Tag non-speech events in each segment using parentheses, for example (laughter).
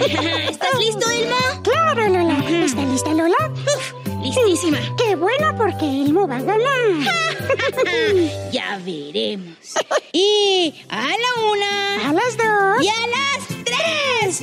¿Estás listo, Elma? Claro, Lola. ¿Está lista, Lola? Listísima. Qué bueno porque Elmo va a ganar. (laughs) ya veremos. Y a la una. A las dos. Y a las tres.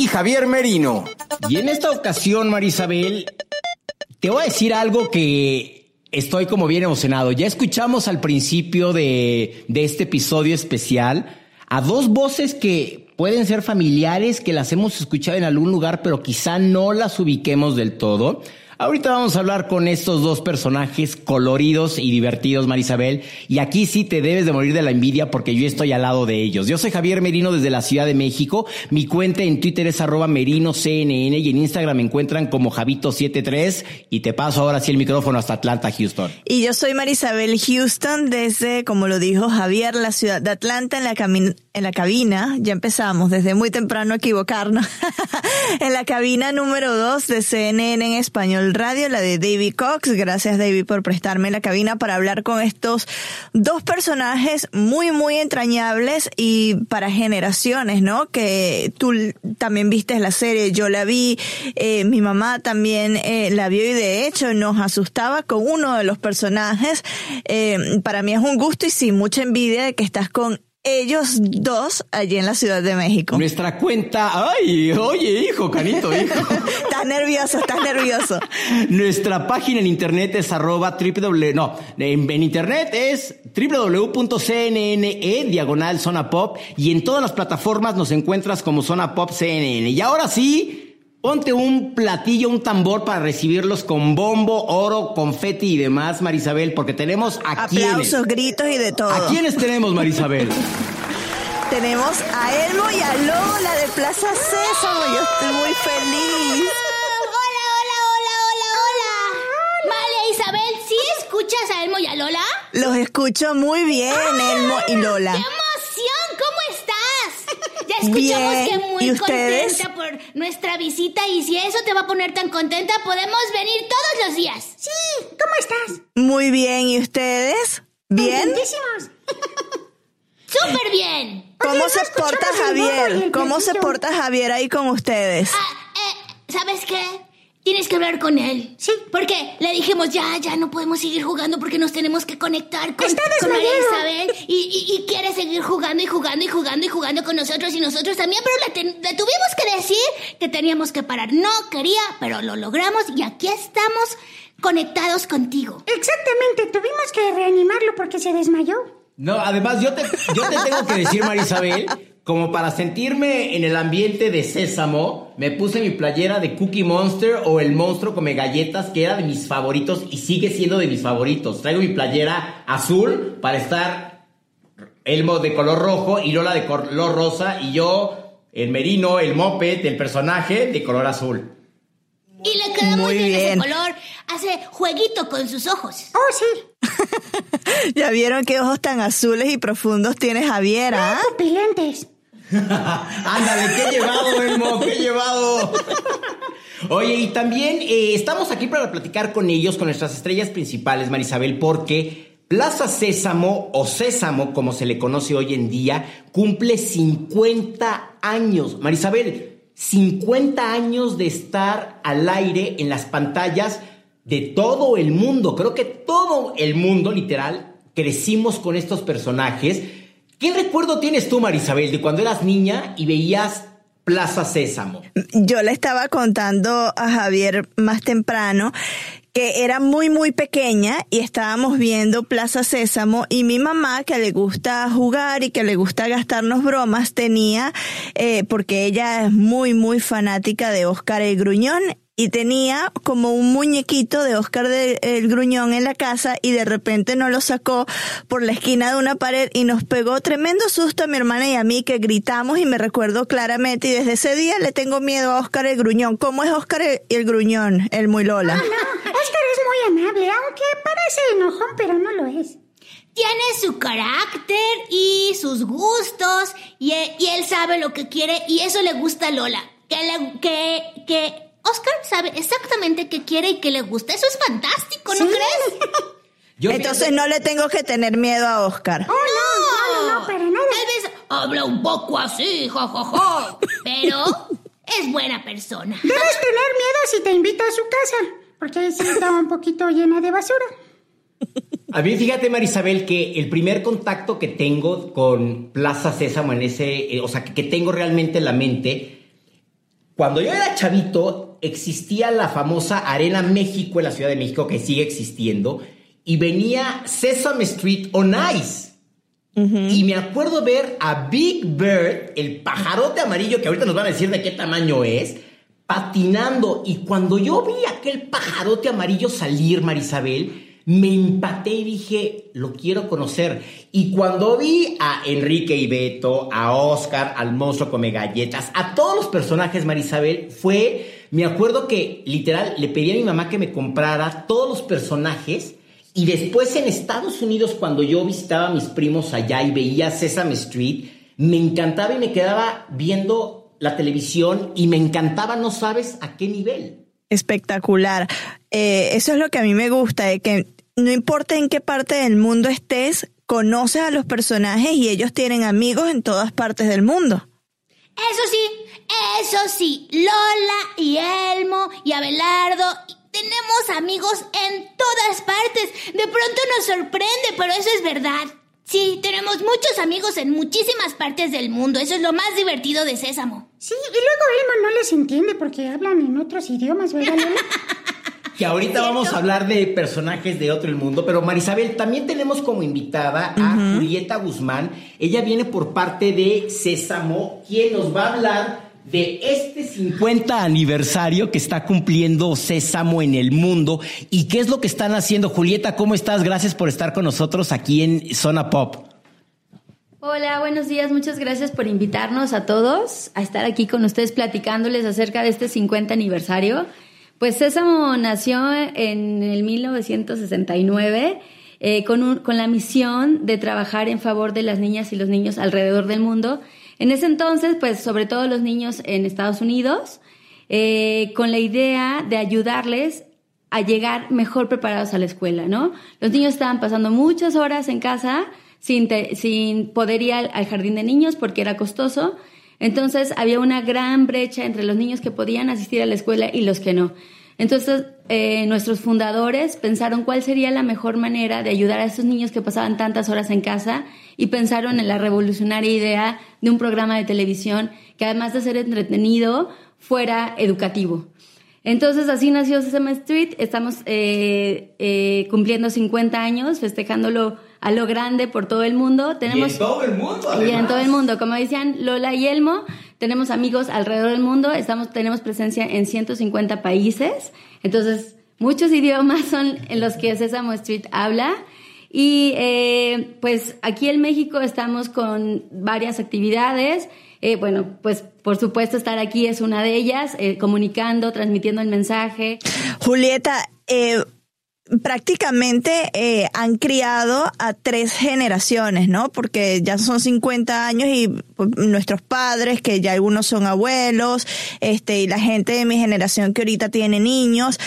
y Javier Merino. Y en esta ocasión, Marisabel, te voy a decir algo que estoy como bien emocionado. Ya escuchamos al principio de, de este episodio especial a dos voces que pueden ser familiares, que las hemos escuchado en algún lugar, pero quizá no las ubiquemos del todo. Ahorita vamos a hablar con estos dos personajes coloridos y divertidos, Marisabel. Y aquí sí te debes de morir de la envidia porque yo estoy al lado de ellos. Yo soy Javier Merino desde la Ciudad de México. Mi cuenta en Twitter es arroba merinoCNN y en Instagram me encuentran como Javito73. Y te paso ahora sí el micrófono hasta Atlanta, Houston. y yo soy Marisabel Houston desde, como lo dijo Javier, la ciudad de Atlanta en la, en la cabina. Ya empezamos desde muy temprano a equivocarnos. (laughs) en la cabina número 2 de CNN en español radio, la de David Cox. Gracias David por prestarme la cabina para hablar con estos dos personajes muy, muy entrañables y para generaciones, ¿no? Que tú también viste la serie, yo la vi, eh, mi mamá también eh, la vio y de hecho nos asustaba con uno de los personajes. Eh, para mí es un gusto y sí, mucha envidia de que estás con ellos dos allí en la Ciudad de México. Nuestra cuenta, ay, oye, hijo, canito, hijo. (laughs) Estás nervioso, estás nervioso. (laughs) Nuestra página en internet es arroba www, no, en, en internet es www.cnne diagonal zona pop y en todas las plataformas nos encuentras como zona pop CNN. Y ahora sí, ponte un platillo, un tambor para recibirlos con bombo, oro, confeti y demás, Marisabel, porque tenemos a Aplausos, gritos y de todo. ¿A quiénes tenemos, Marisabel? (laughs) Tenemos a Elmo y a Lola de Plaza Sésamo. Yo estoy muy feliz. Hola, hola, hola, hola, hola. María Isabel, ¿sí escuchas a Elmo y a Lola? Los escucho muy bien, Elmo y Lola. ¡Qué emoción! ¿Cómo estás? Ya escuchamos Bien. que muy contenta por nuestra visita y si eso te va a poner tan contenta, podemos venir todos los días. Sí, ¿cómo estás? Muy bien, ¿y ustedes? ¿Bien? (laughs) ¡Súper bien! ¿Cómo Oye, se ¿no escuchamos porta Javier? ¿Cómo se porta Javier ahí con ustedes? Ah, eh, ¿Sabes qué? Tienes que hablar con él. Sí. Porque le dijimos, ya, ya no podemos seguir jugando porque nos tenemos que conectar con, Está con María desmayado. Isabel. Y, y- y quiere seguir jugando y jugando y jugando y jugando con nosotros y nosotros también. Pero le, ten- le tuvimos que decir que teníamos que parar. No quería, pero lo logramos y aquí estamos conectados contigo. Exactamente, tuvimos que reanimarlo porque se desmayó. No, además yo te, yo te tengo que decir, Marisabel, como para sentirme en el ambiente de Sésamo, me puse mi playera de Cookie Monster o el monstruo come galletas, que era de mis favoritos y sigue siendo de mis favoritos. Traigo mi playera azul para estar Elmo de color rojo y Lola de color rosa y yo, el merino, el moped, el personaje de color azul. Y le queda muy, Muy bien, bien. ese color. Hace jueguito con sus ojos. Oh, sí. (laughs) ¿Ya vieron qué ojos tan azules y profundos tiene Javier, ah? Pupilentes. (laughs) Ándale, qué llevado, Elmo, qué llevado. Oye, y también eh, estamos aquí para platicar con ellos, con nuestras estrellas principales, Marisabel, porque Plaza Sésamo, o Sésamo, como se le conoce hoy en día, cumple 50 años. Marisabel, 50 años de estar al aire en las pantallas de todo el mundo. Creo que todo el mundo, literal, crecimos con estos personajes. ¿Qué recuerdo tienes tú, Marisabel, de cuando eras niña y veías Plaza Sésamo? Yo le estaba contando a Javier más temprano que era muy muy pequeña y estábamos viendo Plaza Sésamo y mi mamá que le gusta jugar y que le gusta gastarnos bromas tenía eh, porque ella es muy muy fanática de Oscar el Gruñón y tenía como un muñequito de Oscar de, el Gruñón en la casa y de repente nos lo sacó por la esquina de una pared y nos pegó tremendo susto a mi hermana y a mí que gritamos y me recuerdo claramente y desde ese día le tengo miedo a Oscar el Gruñón. ¿Cómo es Oscar el, el Gruñón, el muy Lola? No, Oscar es muy amable, aunque parece enojón, pero no lo es. Tiene su carácter y sus gustos y él, y él sabe lo que quiere y eso le gusta a Lola. Que, le, que, que Oscar sabe exactamente qué quiere y qué le gusta. Eso es fantástico, ¿no Sí. crees? (laughs) Yo Entonces no le tengo que tener miedo a Oscar. Oh, no, no, no, para nada. Tal vez habla un poco así, jajaja, pero es buena persona. Debes (laughs) tener miedo si te invita a su casa, porque ahí sí está un poquito llena de basura. A mí, fíjate, Marisabel, que el primer contacto que tengo con Plaza Sésamo en ese, eh, o sea, que, que tengo realmente en la mente, cuando yo era chavito, existía la famosa Arena México en la Ciudad de México, que sigue existiendo, y venía Sesame Street on Ice. Y me acuerdo ver a Big Bird, el pajarote amarillo, que ahorita nos van a decir de qué tamaño es, patinando. Y cuando yo vi aquel pajarote amarillo salir, Marisabel, me empaté y dije, lo quiero conocer. Y cuando vi a Enrique y Beto, a Oscar, al monstruo come galletas, a todos los personajes, Marisabel, fue, me acuerdo que literal le pedí a mi mamá que me comprara todos los personajes. Y después en Estados Unidos, cuando yo visitaba a mis primos allá y veía Sesame Street, me encantaba y me quedaba viendo la televisión y me encantaba, no sabes a qué nivel. Espectacular. Eh, eso es lo que a mí me gusta, de que no importa en qué parte del mundo estés, conoces a los personajes y ellos tienen amigos en todas partes del mundo. Eso sí, eso sí, Lola y Elmo y Abelardo, tenemos amigos en todas partes. De pronto nos sorprende, pero eso es verdad. Sí, tenemos muchos amigos en muchísimas partes del mundo. Eso es lo más divertido de Sésamo. Sí, y luego Elmo no les entiende porque hablan en otros idiomas, ¿verdad, Lola? (laughs) Que ahorita vamos a hablar de personajes de otro el mundo, pero Marisabel, también tenemos como invitada a Julieta Guzmán. Ella viene por parte de Sésamo, quien nos va a hablar de este 50 aniversario que está cumpliendo Sésamo en el mundo y qué es lo que están haciendo. Julieta, ¿cómo estás? Gracias por estar con nosotros aquí en Zona Pop. Hola, buenos días. Muchas gracias por invitarnos a todos a estar aquí con ustedes platicándoles acerca de este 50 aniversario. Pues Sésamo nació en el 1969 eh, con, un- con la misión de trabajar en favor de las niñas y los niños alrededor del mundo. En ese entonces, pues sobre todo los niños en Estados Unidos, eh, con la idea de ayudarles a llegar mejor preparados a la escuela, ¿no? Los niños estaban pasando muchas horas en casa sin, sin poder ir al jardín de niños porque era costoso. Entonces había una gran brecha entre los niños que podían asistir a la escuela y los que no. Entonces eh, nuestros fundadores pensaron cuál sería la mejor manera de ayudar a esos niños que pasaban tantas horas en casa y pensaron en la revolucionaria idea de un programa de televisión que además de ser entretenido fuera educativo. Entonces así nació Sesame Street. Estamos eh, eh, cumpliendo 50 años, festejándolo a lo grande por todo el mundo. Tenemos todo el mundo. y en todo el mundo, como decían Lola y Elmo, tenemos amigos alrededor del mundo. Estamos tenemos presencia en 150 países. Entonces muchos idiomas son en los que Sesame Street habla. Y eh, pues aquí en México estamos con varias actividades. Eh, bueno, pues por supuesto estar aquí es una de ellas, eh, comunicando, transmitiendo el mensaje. Julieta, eh, prácticamente eh, han criado a tres generaciones, ¿no? Porque ya son 50 años y pues, nuestros padres, que ya algunos son abuelos, este, y la gente de mi generación que ahorita tiene niños,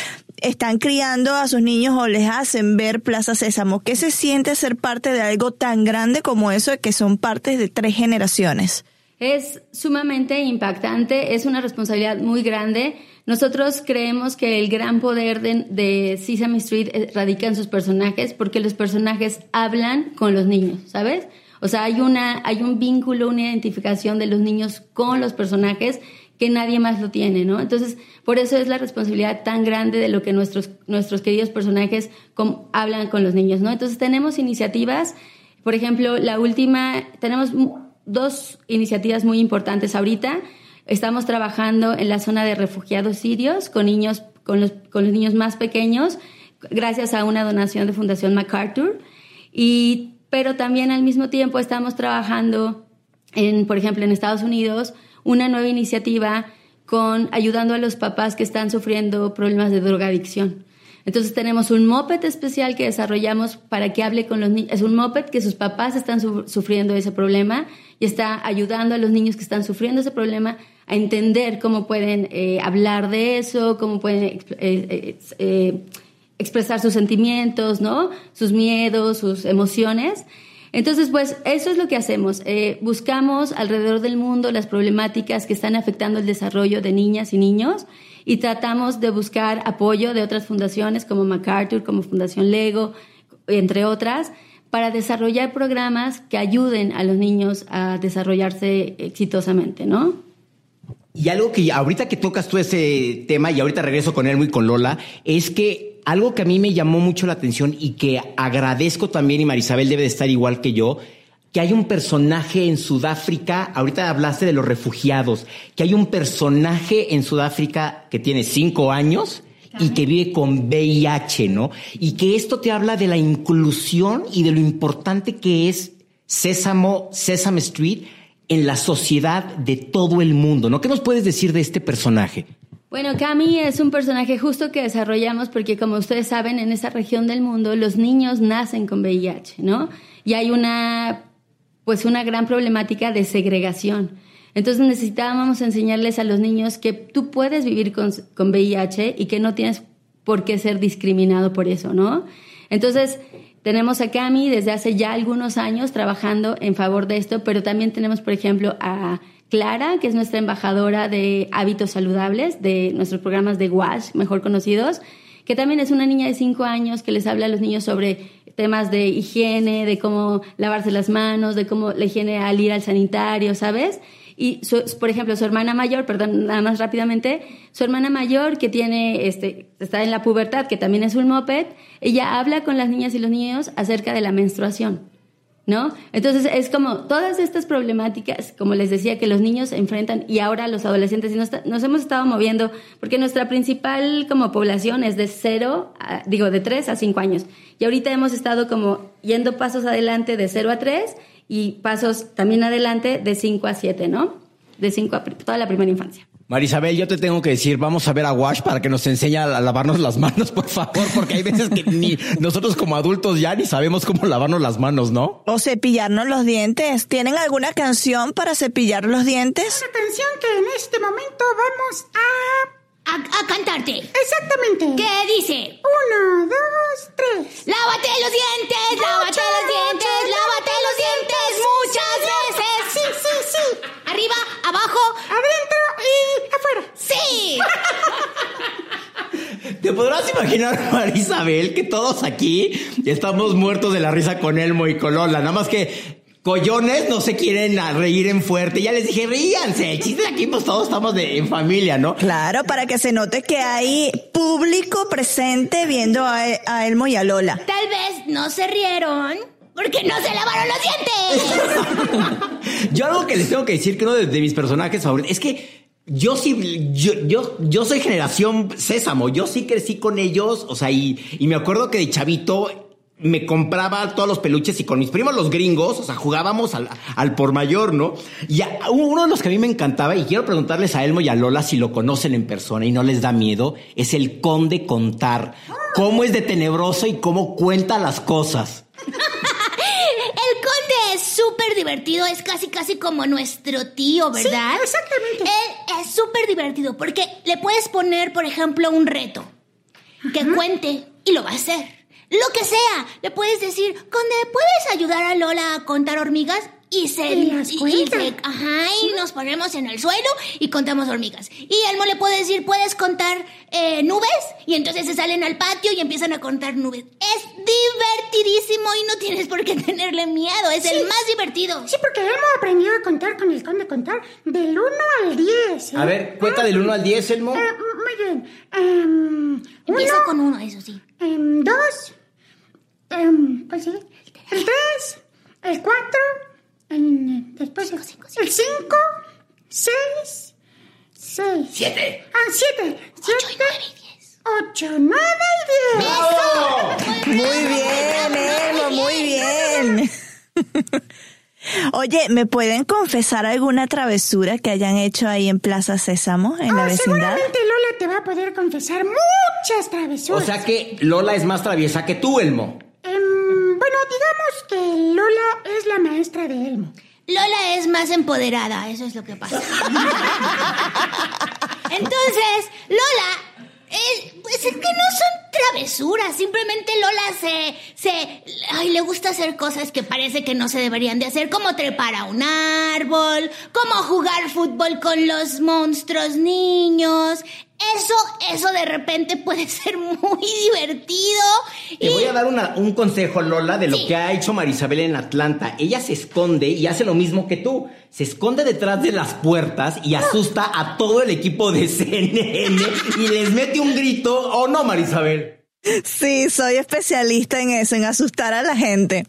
están criando a sus niños o les hacen ver Plaza Sésamo. ¿Qué se siente ser parte de algo tan grande como eso, que son partes de tres generaciones? Es sumamente impactante, es una responsabilidad muy grande. Nosotros creemos que el gran poder de, de Sesame Street eh, radica en sus personajes porque los personajes hablan con los niños, ¿sabes? O sea, hay, una, hay un vínculo, una identificación de los niños con los personajes que nadie más lo tiene, ¿no? Entonces, por eso es la responsabilidad tan grande de lo que nuestros, nuestros queridos personajes hablan con los niños, ¿no? Entonces, tenemos iniciativas, por ejemplo, la última, tenemos dos iniciativas muy importantes ahorita. Estamos trabajando en la zona de refugiados sirios con niños, con los, con los niños más pequeños, gracias a una donación de Fundación MacArthur. Y, pero también al mismo tiempo estamos trabajando en, por ejemplo, en Estados Unidos, una nueva iniciativa con ayudando a los papás que están sufriendo problemas de drogadicción. Entonces tenemos un moped especial que desarrollamos para que hable con los niños. Es un moped que sus papás están sufriendo ese problema y está ayudando a los niños que están sufriendo ese problema a entender cómo pueden eh, hablar de eso, cómo pueden eh, eh, expresar sus sentimientos, ¿no? Sus miedos, sus emociones. Entonces, pues eso es lo que hacemos. buscamos alrededor del mundo las problemáticas que están afectando el desarrollo de niñas y niños y tratamos de buscar apoyo de otras fundaciones como MacArthur, como Fundación Lego, entre otras, para desarrollar programas que ayuden a los niños a desarrollarse exitosamente, ¿no? Y algo que ahorita que tocas tú ese tema, y ahorita regreso con Elmo y con Lola, es que algo que a mí me llamó mucho la atención y que agradezco también, y Marisabel debe de estar igual que yo, que hay un personaje en Sudáfrica, ahorita hablaste de los refugiados, que hay un personaje en Sudáfrica que tiene cinco años y que vive con VIH, ¿no? Y que esto te habla de la inclusión y de lo importante que es Sésamo, Sesame Street en la sociedad de todo el mundo, ¿no? ¿Qué nos puedes decir de este personaje? Bueno, Cami es un personaje justo que desarrollamos porque como ustedes saben, en esa región del mundo los niños nacen con VIH, ¿no? Y hay una pues una gran problemática de segregación. Entonces necesitábamos enseñarles a los niños que tú puedes vivir con, con VIH y que no tienes por qué ser discriminado por eso, ¿no? Entonces, tenemos a Cami desde hace ya algunos años trabajando en favor de esto, pero también tenemos, por ejemplo, a Clara, que es nuestra embajadora de hábitos saludables, de nuestros programas de WASH, mejor conocidos, que también es una niña de cinco años que les habla a los niños sobre temas de higiene, de cómo lavarse las manos, de cómo la higiene al ir al sanitario, ¿sabes? Y, por ejemplo, su hermana mayor, perdón, nada más rápidamente, su hermana mayor que tiene, este, está en la pubertad, que también es un moped, ella habla con las niñas y los niños acerca de la menstruación. ¿No? Entonces es como todas estas problemáticas, como les decía, que los niños enfrentan y ahora los adolescentes y nos, hemos estado moviendo, porque nuestra principal como población es de cero, digo, de tres a cinco años. Y ahorita hemos estado como yendo pasos adelante de cero a tres y pasos también adelante de cinco a siete, ¿no? De cinco a toda la primera infancia. Marisabel, yo te tengo que decir, vamos a ver a Wash para que nos enseñe a lavarnos las manos, por favor, porque hay veces que ni nosotros como adultos ya ni sabemos cómo lavarnos las manos, ¿no? O cepillarnos los dientes. ¿Tienen alguna canción para cepillar los dientes? Una canción que en este momento vamos a a, a, cantarte. Exactamente. ¿Qué dice? Uno, dos, tres. Lávate los dientes, lávate los dientes, lávate los dientes muchas veces. Arriba, abajo, adentro y afuera. Sí. (laughs) ¿Te podrás imaginar, Marisabel, que todos aquí estamos muertos de la risa con Elmo y con Lola? Nada más que collones no se quieren reír en fuerte. Ya les dije, ríanse. El chiste aquí, pues todos estamos de, en familia, ¿no? Claro, para que se note que hay público presente viendo a, a Elmo y a Lola. Tal vez no se rieron porque no se lavaron los dientes. (laughs) yo algo que les tengo que decir que uno de, mis personajes favoritos es que yo sí, yo, yo, yo soy generación sésamo, yo sí crecí con ellos, o sea, y, y me acuerdo que de chavito me compraba todos los peluches y con mis primos los gringos, o sea, jugábamos al, al por mayor, ¿no? Y uno de los que a mí me encantaba, y quiero preguntarles a Elmo y a Lola si lo conocen en persona y no les da miedo, es el conde contar. ¿Cómo es de tenebroso y cómo cuenta las cosas? (laughs) súper divertido, es casi casi como nuestro tío, ¿verdad? Sí, exactamente. Él es súper divertido porque le puedes poner, por ejemplo, un reto. Que cuente y lo va a hacer. Lo que sea. Le puedes decir, Conde, ¿puedes ayudar a Lola a contar hormigas? Y se, Y las y- se- ajá, y nos ponemos en el suelo y contamos hormigas. Y Elmo le puede decir, ¿puedes contar eh, nubes? Y entonces se salen al patio y empiezan a contar nubes. Es divertidísimo y no tienes por qué (laughs) tenerle miedo, es el más divertido. Sí, porque Elmo aprendió a contar con el conde contar del 1 al 10. ¿eh? A ver, cuenta del 1 al 10, Elmo. Eh, muy bien. Em, Empieza uno, con uno, eso sí. em, dos, em, ¿cuál sigue? El 3, el 4, después el 5, el 5, 6, 6. 7. Ah, 7. 7, 9 y 10. 8, 9 y 10. Muy bien, Elmo, muy bien. (laughs) Oye, ¿me pueden confesar alguna travesura que hayan hecho ahí en Plaza Sésamo, en la Ah, vecindad? seguramente Lola te va a poder confesar muchas O travesuras. sea que Lola es más traviesa que tú, Elmo. Em, bueno, digamos que Lola es la maestra de Elmo. Lola es más empoderada, eso es lo que pasa. (laughs) Entonces, Lola, es, pues es que no son travesuras, simplemente Lola se, se, ay, le gusta hacer cosas que parece que no se deberían de hacer, como trepar a un árbol, como jugar fútbol con los monstruos niños. Eso, eso de repente puede (laughs) ser muy divertido. Te voy a dar una- un consejo, Lola, de lo Sí. que ha hecho Marisabel en Atlanta. Ella se esconde y hace lo mismo que tú. Se esconde detrás de las puertas y asusta a todo el equipo de (laughs) CNN y les mete un grito. ¿O no, Marisabel? Sí, soy especialista en eso, en asustar a la gente.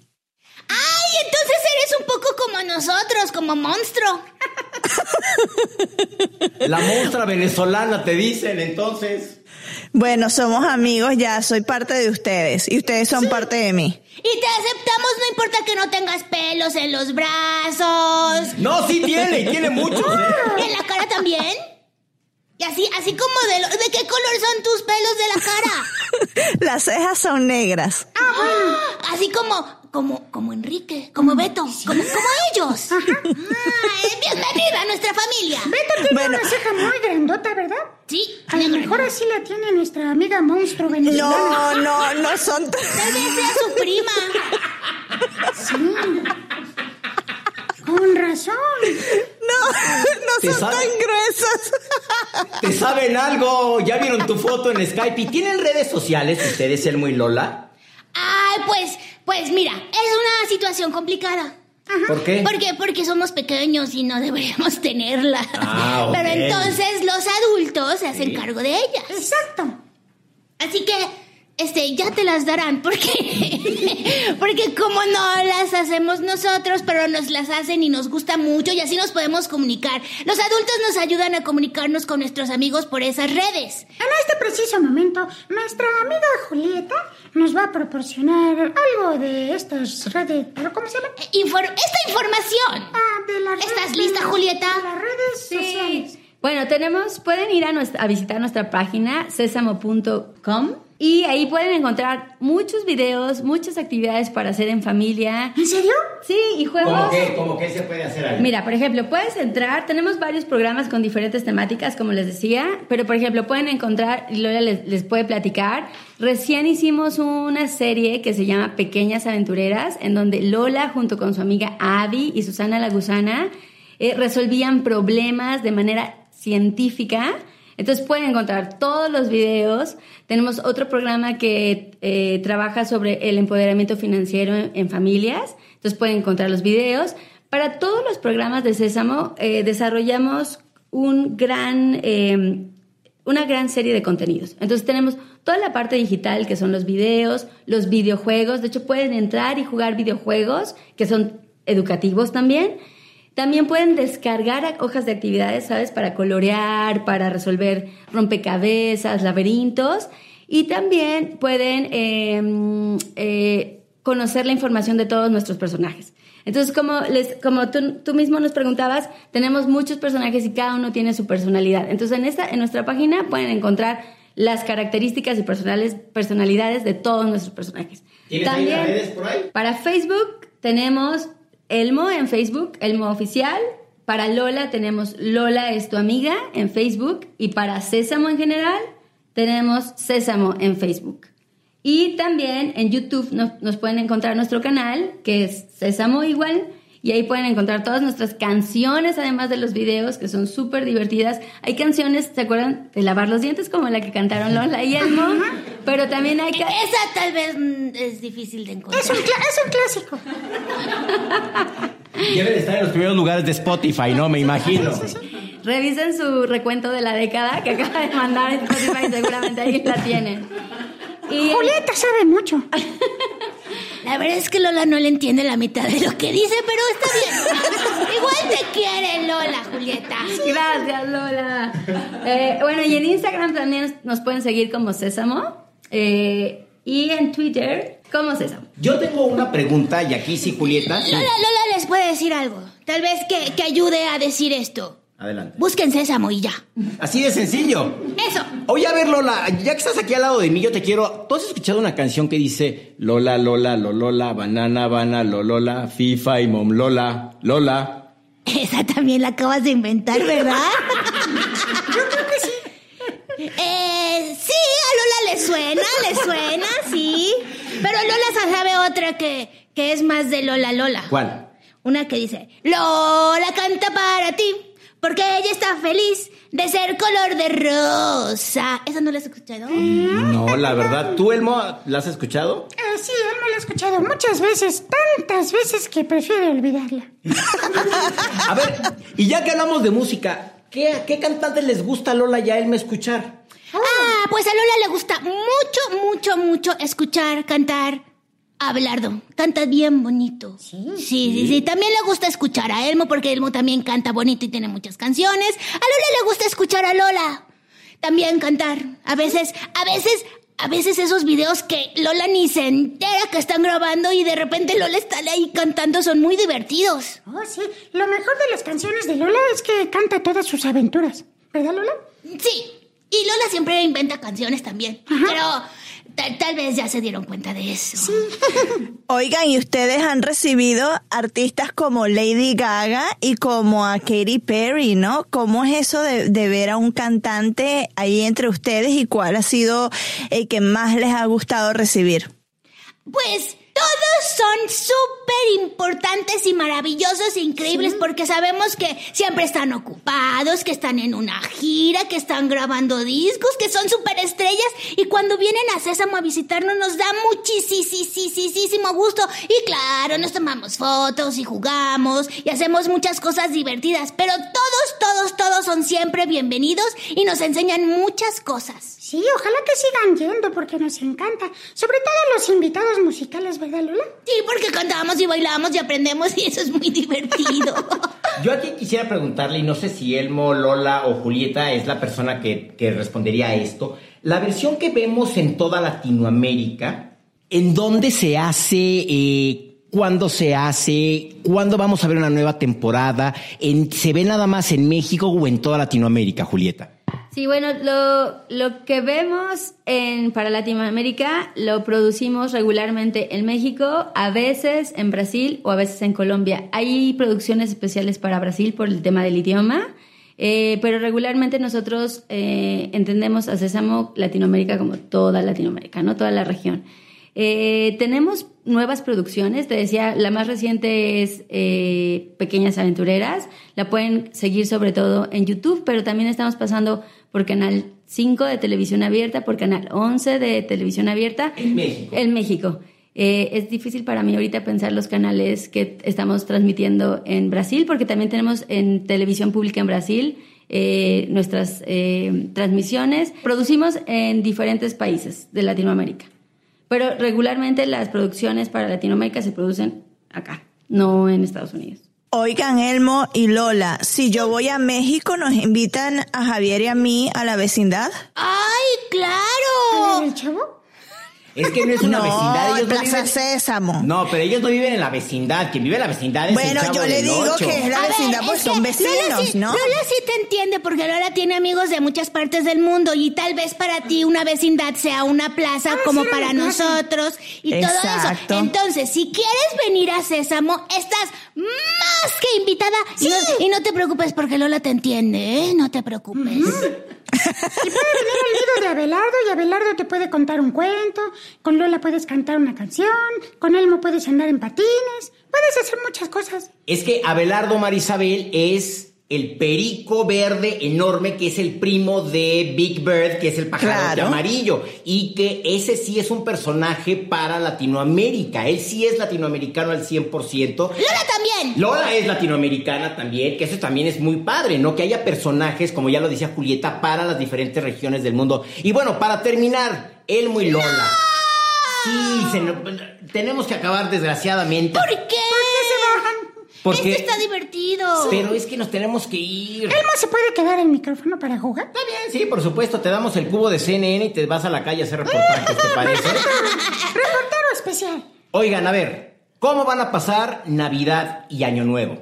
Ay, entonces eres un poco como nosotros, como monstruo. (laughs) La monstrua venezolana, te dicen, entonces. Bueno, somos amigos ya, soy parte de ustedes y ustedes son parte de mí. Y te aceptamos, no importa que no tengas pelos en los brazos. No, sí tiene, y tiene muchos, ¿eh? ¿En la cara también? Y así, así como de, lo- ¿de qué color son tus pelos de la cara? (laughs) Las cejas son negras. Así como, como, como Enrique, como Beto, como, como ellos. Ah, bienvenida a nuestra familia. Beto tiene Bueno. una ceja muy grandota, ¿verdad? Sí, A lo mejor así la tiene nuestra amiga monstruo venezolana. No, no, no son... tal vez sea su prima. Con razón. No, no ¿Te son sabe? tan gruesas. ¿Te saben algo? ¿Ya vieron tu foto en Skype? ¿Y tienen redes sociales ustedes, Elmo y Lola? Ay, pues, pues mira, es una situación complicada. ¿Por qué? Porque, porque somos pequeños y no deberíamos (laughs) tenerla. Ah. Pero entonces los adultos se hacen cargo de ellas. Exacto. Así que, este, ya te las darán, porque, (laughs) porque como no las hacemos nosotros, pero nos las hacen y nos gusta mucho y así nos podemos comunicar. Los adultos nos ayudan a comunicarnos con nuestros amigos por esas redes. En este preciso momento, nuestra amiga Julieta nos va a proporcionar algo de estas redes. ¿Pero cómo se llama? Infor- esta información. Ah, de las ¿Estás redes- lista, de- Julieta? de las redes sociales. Bueno, tenemos, pueden ir a, nuestra- a visitar nuestra página sesamo.com y ahí pueden encontrar muchos videos, muchas actividades para hacer en familia. ¿En serio? Sí, y juegos. ¿Cómo qué? ¿Cómo qué se puede hacer ahí? Mira, por ejemplo, puedes entrar, tenemos varios programas con diferentes temáticas, como les decía, pero por ejemplo, pueden encontrar, y Lola les, les puede platicar, recién hicimos una serie que se llama Pequeñas Aventureras, en donde Lola junto con su amiga Abby y Susana la Gusana eh, resolvían problemas de manera científica. Entonces pueden encontrar todos los videos. Tenemos otro programa que eh, trabaja sobre el empoderamiento financiero en, en familias. Entonces pueden encontrar los videos. Para todos los programas de Sésamo eh, desarrollamos un gran, eh, una gran serie de contenidos. Entonces tenemos toda la parte digital que son los videos, los videojuegos. De hecho pueden entrar y jugar videojuegos que son educativos también. También pueden descargar hojas de actividades, ¿sabes? Para colorear, para resolver rompecabezas, laberintos. Y también pueden eh, eh, conocer la información de todos nuestros personajes. Entonces, como, les, como tú, tú mismo nos preguntabas, tenemos muchos personajes y cada uno tiene su personalidad. Entonces, en, esta, en nuestra página pueden encontrar las características y personales, personalidades de todos nuestros personajes. ¿Tienes ahí las redes por ahí? Para Facebook tenemos Elmo en Facebook, Elmo Oficial. Para Lola tenemos Lola es tu amiga en Facebook. Y para Sésamo en general tenemos Sésamo en Facebook. Y también en YouTube nos, pueden encontrar nuestro canal, que es Sésamo igual. Y ahí pueden encontrar todas nuestras canciones, además de los videos, que son súper divertidas. Hay canciones, ¿se acuerdan? De lavar los dientes, como la que cantaron Lola y Elmo, pero también hay... Esa tal vez mm, es difícil de encontrar. Es un, es un clásico. (laughs) Deben estar en los primeros lugares de Spotify, ¿no? Me imagino. Revisen su recuento de la década que acaba de mandar en Spotify, seguramente ahí la tienen. Y Julieta sabe mucho. (laughs) La verdad es que Lola no le entiende la mitad de lo que dice, pero está bien. (laughs) Igual te quiere Lola, Julieta. Gracias, Lola. Eh, bueno, y en Instagram también nos pueden seguir como Sésamo. eh, y en Twitter como Sésamo. Yo tengo una pregunta, y aquí sí, Julieta. Lola, Lola les puede decir algo. Tal vez que, que ayude a decir esto. Adelante. Busquen Sésamo y ya. Así de sencillo. Eso. Oye, a ver, Lola, ya que estás aquí al lado de mí, yo te quiero. ¿Tú has escuchado una canción que dice Lola, Lola, Lolola, Banana, Bana, Lolola, FIFA y Mom Lola, Lola? Esa también la acabas de inventar, ¿verdad? (laughs) Yo creo que sí. Eh, sí, a Lola le suena, le suena, sí. Pero Lola sabe otra que, que es más de Lola Lola. ¿Cuál? Una que dice, Lola canta para ti, porque ella está feliz de ser color de rosa. ¿Esa no la has escuchado? No, la verdad. ¿Tú, Elmo, la has escuchado? Eh, sí, él me lo ha escuchado muchas veces, tantas veces que prefiere olvidarla. (laughs) A ver, y ya que hablamos de música, ¿qué, qué cantantes les gusta a Lola y a Elmo escuchar? Ah, pues a Lola le gusta mucho, mucho, mucho escuchar, cantar Abelardo. Canta bien bonito. Sí. Sí, sí, sí. También le gusta escuchar a Elmo porque Elmo también canta bonito y tiene muchas canciones. A Lola le gusta escuchar a Lola. También cantar. A veces, a veces, a veces esos videos que Lola ni se entera que están grabando y de repente Lola está ahí cantando son muy divertidos. Oh, sí. Lo mejor de las canciones de Lola es que canta todas sus aventuras. ¿Verdad, Lola? Sí. Y Lola siempre inventa canciones también. Pero tal, tal vez ya se dieron cuenta de eso. (laughs) Oigan, y ustedes han recibido artistas como Lady Gaga y como a Katy Perry, ¿no? ¿Cómo es eso de, de ver a un cantante ahí entre ustedes y cuál ha sido el que más les ha gustado recibir? Pues todos son súper importantes y maravillosos e increíbles porque sabemos que siempre están ocupados, que están en una gira, que están grabando discos, que son súper estrellas y cuando vienen a Sésamo a visitarnos nos da muchísimo gusto y claro, nos tomamos fotos y jugamos y hacemos muchas cosas divertidas, pero todos, todos, todos son siempre bienvenidos y nos enseñan muchas cosas. Sí, ojalá que sigan yendo porque nos encanta. Sobre todo los invitados musicales, ¿verdad, Lola? Sí, porque cantamos y bailamos y aprendemos y eso es muy divertido. (laughs) Yo aquí quisiera preguntarle, y no sé si Elmo, Lola o Julieta es la persona que, que respondería a esto. La versión que vemos en toda Latinoamérica, ¿en dónde se hace? Eh, ¿Cuándo se hace? ¿Cuándo vamos a ver una nueva temporada? ¿En- ¿Se ve nada más en México o en toda Latinoamérica, Julieta? Sí, bueno, lo, lo que vemos en, para Latinoamérica lo producimos regularmente en México, a veces en Brasil o a veces en Colombia. Hay producciones especiales para Brasil por el tema del idioma, eh, pero regularmente nosotros eh, entendemos a Sésamo Latinoamérica como toda Latinoamérica, ¿no? Toda la región. Eh, tenemos nuevas producciones, te decía, la más reciente es eh, Pequeñas Aventureras, la pueden seguir sobre todo en YouTube, pero también estamos pasando por Canal 5 de televisión abierta, por Canal 11 de televisión abierta. En México. En México. Eh, es difícil para mí ahorita pensar los canales que estamos transmitiendo en Brasil, porque también tenemos en televisión pública en Brasil eh, nuestras eh, transmisiones. Producimos en diferentes países de Latinoamérica, pero regularmente las producciones para Latinoamérica se producen acá, no en Estados Unidos. Oigan, Elmo y Lola, si yo voy a México, ¿nos invitan a Javier y a mí a la vecindad? ¡Ay, claro! ¿El chavo? Es que no es una no, vecindad. Ellos no viven- Sésamo. No, pero ellos no viven en la vecindad. Quien vive en la vecindad es el Bueno, Chavo yo le digo Ocho. que es la A ver, vecindad, pues es son vecinos, Lola sí, ¿no? Lola sí te entiende porque Lola tiene amigos de muchas partes del mundo y tal vez para ti una vecindad sea una plaza Ah, como sí, para nosotros y todo eso. Entonces, si quieres venir a Sésamo, estás más que invitada y, no, y no te preocupes porque Lola te entiende, ¿eh? No te preocupes. Y puede venir al nido de Abelardo y Abelardo te puede contar un cuento, con Lola puedes cantar una canción, con Elmo puedes andar en patines, puedes hacer muchas cosas. Es que Abelardo Marisabel es el perico verde enorme que es el primo de Big Bird, que es el pajarote Claro. amarillo. Y que ese sí es un personaje para Latinoamérica. Él sí es latinoamericano al 100%. Lola también. Lola es latinoamericana también, que eso también es muy padre, ¿no? Que haya personajes, como ya lo decía Julieta, para las diferentes regiones del mundo. Y bueno, para terminar, Elmo y Lola. Sí, se tenemos que acabar desgraciadamente. ¿Por qué? Porque, Esto está divertido. pero es que nos tenemos que ir. Elmo se puede quedar el micrófono para jugar. Está bien, sí, por supuesto, te damos el cubo de CNN y te vas a la calle a hacer reportajes, ¿te parece? Reportero especial. Oigan, a ver, ¿cómo van a pasar Navidad y Año Nuevo?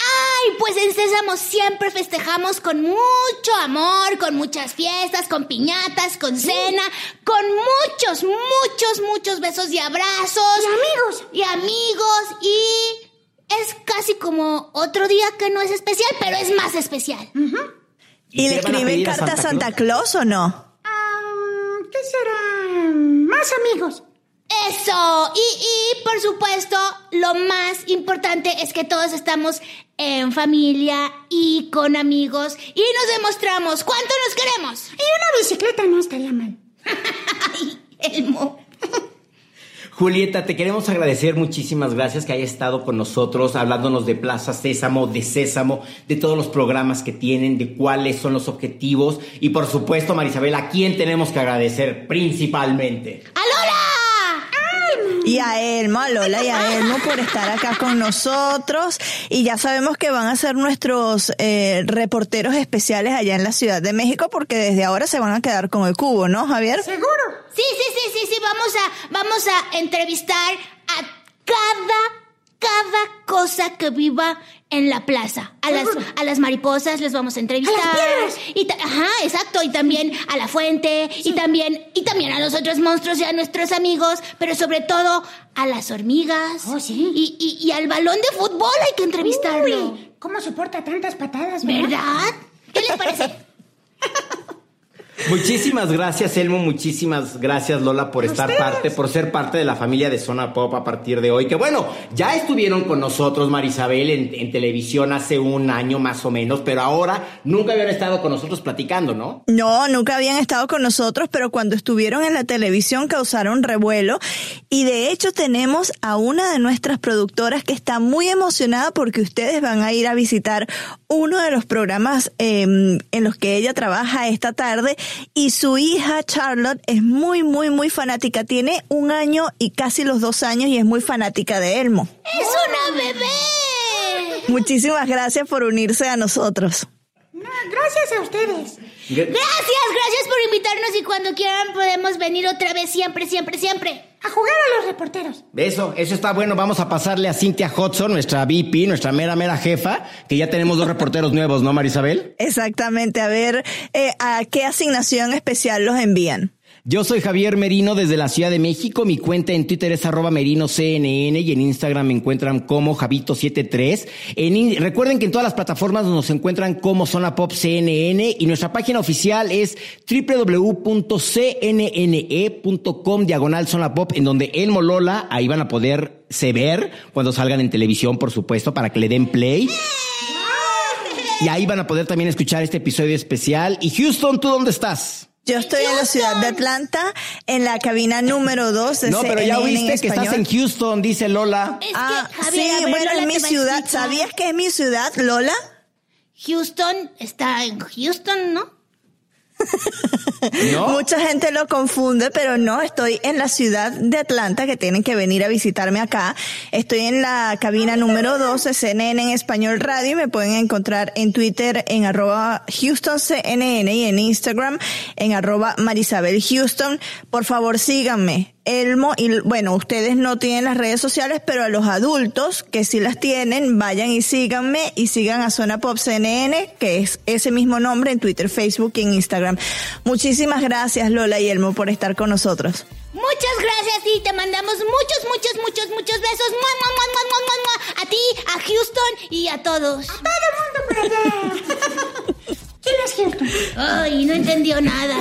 Ay, pues en Sésamo siempre festejamos con mucho amor, con muchas fiestas, con piñatas, con cena, con muchos, muchos, muchos besos y abrazos. Y amigos. Y amigos. Y es casi como otro día que no es especial, pero es más especial. ¿Y le escriben pedir a carta a Santa Claus o no? ¿Qué será? Más amigos. Eso. Y, y, por supuesto, lo más importante es que todos estamos en familia y con amigos y nos demostramos cuánto nos queremos. Y una bicicleta no estaría mal. (laughs) Ay, Elmo. Julieta, te queremos agradecer muchísimas gracias que hayas estado con nosotros hablándonos de Plaza Sésamo, de Sésamo, de todos los programas que tienen, de cuáles son los objetivos y por supuesto, Marisabel, ¿a quién tenemos que agradecer principalmente? ¡A Lola! Y a Elmo, a Lola y a Elmo por estar acá con nosotros. Y ya sabemos que van a ser nuestros eh, reporteros especiales allá en la Ciudad de México porque desde ahora se van a quedar con el cubo, ¿no, Javier? Seguro. Sí, sí, sí, sí, sí, vamos a, vamos a entrevistar a cada, cada cosa que viva en la plaza. A las, a las mariposas les vamos a entrevistar. A las. Y ajá, exacto, y también a la fuente, y también, y también a los otros monstruos y a nuestros amigos, pero sobre todo a las hormigas. Oh, sí. Y, y, y al balón de fútbol hay que entrevistarlo. Uy, ¿cómo soporta tantas patadas, verdad? ¿Verdad? ¿Qué les parece? (laughs) Muchísimas gracias, Elmo. Muchísimas gracias, Lola, por estar parte, por ser parte de la familia de Zona Pop a partir de hoy. Que bueno, ya estuvieron con nosotros, Marisabel, en, en televisión hace un año más o menos, pero ahora nunca habían estado con nosotros platicando, ¿no? No, nunca habían estado con nosotros, pero cuando estuvieron en la televisión causaron revuelo. Y de hecho tenemos a una de nuestras productoras que está muy emocionada porque ustedes van a ir a visitar uno de los programas eh, en los que ella trabaja esta tarde. Y su hija Charlotte es muy, muy, muy fanática. Tiene un año y casi los dos años y es muy fanática de Elmo. ¡Es una bebé! Muchísimas gracias por unirse a nosotros. No, gracias a ustedes. Gra- Gracias, gracias por invitarnos y cuando quieran podemos venir otra vez siempre, siempre, siempre. A jugar a los reporteros. Eso, eso está bueno. Vamos a pasarle a Cynthia Hudson, nuestra VP, nuestra mera, mera jefa, que ya tenemos dos reporteros nuevos, ¿no, Marisabel? Exactamente. A ver, eh, ¿a qué asignación especial los envían? Yo soy Javier Merino desde la Ciudad de México. Mi cuenta en Twitter es arroba merinoCNN y en Instagram me encuentran como Javito73. En recuerden que en todas las plataformas nos encuentran como Zona Pop CNN y nuestra página oficial es www.cnne.com diagonal Zona Pop en donde Elmo Lola ahí van a poder se ver cuando salgan en televisión, por supuesto, para que le den play. Y ahí van a poder también escuchar este episodio especial. Y Houston, ¿tú dónde estás? Yo estoy en la ciudad de Atlanta, en la cabina número 2 de No, pero ya CNN oíste que estás en. Houston, dice Lola. Es Ah, que, Javier, sí, ver, bueno, Lola es mi ciudad. ¿Sabías que es mi ciudad, Lola? Houston está en Houston, ¿no? ¿No? (laughs) Mucha gente lo confunde, pero no, estoy en la ciudad de Atlanta, que tienen que venir a visitarme acá. Estoy en la cabina número 2 de CNN en Español Radio y me pueden encontrar en Twitter en arroba HoustonCNN y en Instagram en arroba Marisabel Houston. Por favor, síganme. Elmo, y bueno, ustedes no tienen las redes sociales, pero a los adultos que sí las tienen, vayan y síganme y sigan a Zona Pop CNN, que es ese mismo nombre en Twitter, Facebook y en Instagram. Muchísimas gracias Lola y Elmo por estar con nosotros. Muchas gracias y te mandamos muchos, muchos, muchos, muchos besos. ¡Mua, mua, mua, mua, mua, mua, mua! A ti, a Houston y a todos. Todo el mundo por allá. les es cierto. Ay, no entendió nada.